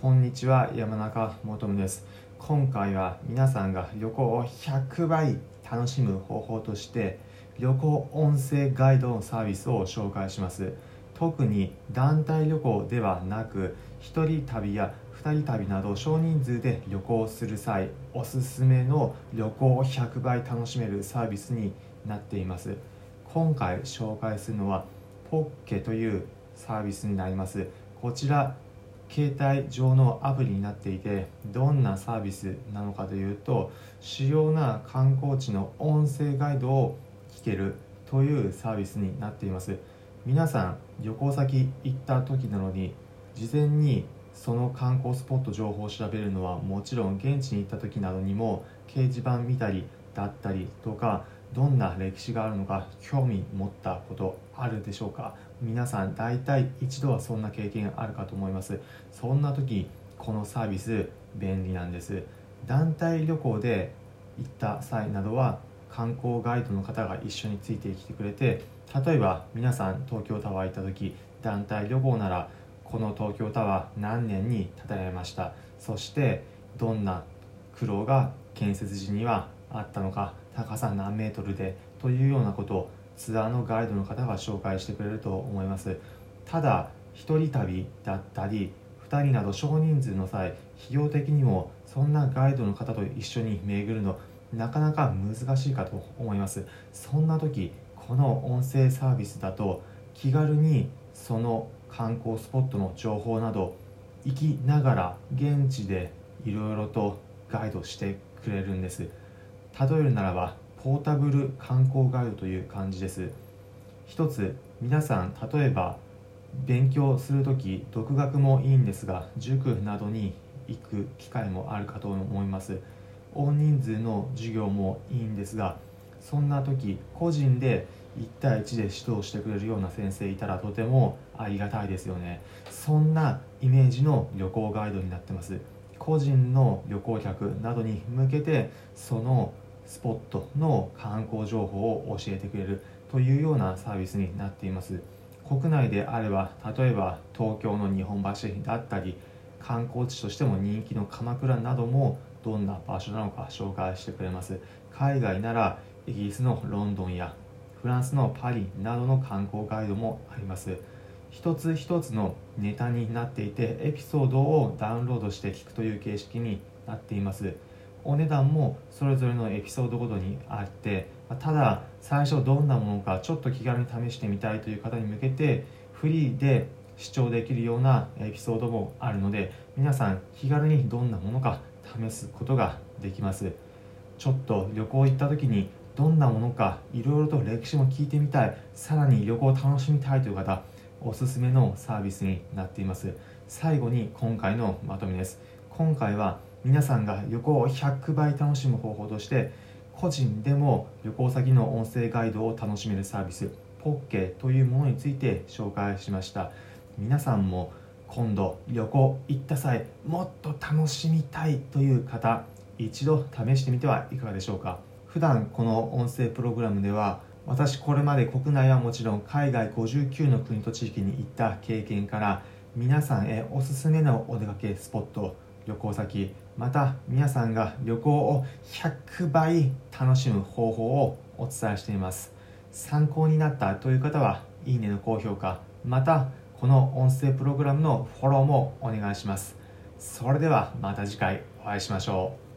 こんにちは山中もとむです。今回は皆さんが旅行を100倍楽しむ方法として旅行音声ガイドのサービスを紹介します。特に団体旅行ではなく1人旅や2人旅など少人数で旅行する際おすすめの旅行を100倍楽しめるサービスになっています。今回紹介するのはポッケというサービスになります。こちら携帯上のアプリになっていてどんなサービスなのかというと主要な観光地の音声ガイドを聞けるというサービスになっています。皆さん旅行先行った時なのに事前にその観光スポット情報を調べるのはもちろん現地に行った時などにも掲示板見たりだったりとかどんな歴史があるのか興味持ったことあるでしょうか？皆さん大体一度はそんな経験あるかと思います。そんな時このサービス便利なんです。団体旅行で行った際などは観光ガイドの方が一緒についてきてくれて例えば皆さん東京タワー行った時団体旅行ならこの東京タワー何年に建てられました？そしてどんな苦労が建設時にはあったのか？高さ何メートルでというようなことをツアーのガイドの方が紹介してくれると思います。ただ1人旅だったり2人など少人数の際費用的にもそんなガイドの方と一緒に巡るのなかなか難しいかと思います。そんな時この音声サービスだと気軽にその観光スポットの情報など行きながら現地でいろいろとガイドしてくれるんです。例えるならばポータブル観光ガイドという感じです。一つ皆さん例えば勉強する時独学もいいんですが塾などに行く機会もあるかと思います。大人数の授業もいいんですがそんな時個人で1対1で指導してくれるような先生いたらとてもありがたいですよね。そんなイメージの旅行ガイドになってます。個人の旅行客などに向けてそのスポットの観光情報を教えてくれるというようなサービスになっています。国内であれば例えば東京の日本橋だったり観光地としても人気の鎌倉などもどんな場所なのか紹介してくれます。海外ならイギリスのロンドンやフランスのパリなどの観光ガイドもあります。一つ一つのネタになっていてエピソードをダウンロードして聞くという形式になっています。お値段もそれぞれのエピソードごとにあってただ最初どんなものかちょっと気軽に試してみたいという方に向けてフリーで視聴できるようなエピソードもあるので皆さん気軽にどんなものか試すことができます。ちょっと旅行行った時にどんなものかいろいろと歴史も聞いてみたいさらに旅行を楽しみたいという方おすすめのサービスになっています。最後に今回のまとめです。今回は皆さんが旅行を100倍楽しむ方法として個人でも旅行先の音声ガイドを楽しめるサービスポッケというものについて紹介しました。皆さんも今度旅行行った際もっと楽しみたいという方一度試してみてはいかがでしょうか。普段この音声プログラムでは私これまで国内はもちろん海外59の国と地域に行った経験から皆さんへおすすめのお出かけスポット旅行先また皆さんが旅行を100倍楽しむ方法をお伝えしています。参考になったという方はいいねの高評価またこの音声プログラムのフォローもお願いします。それではまた次回お会いしましょう。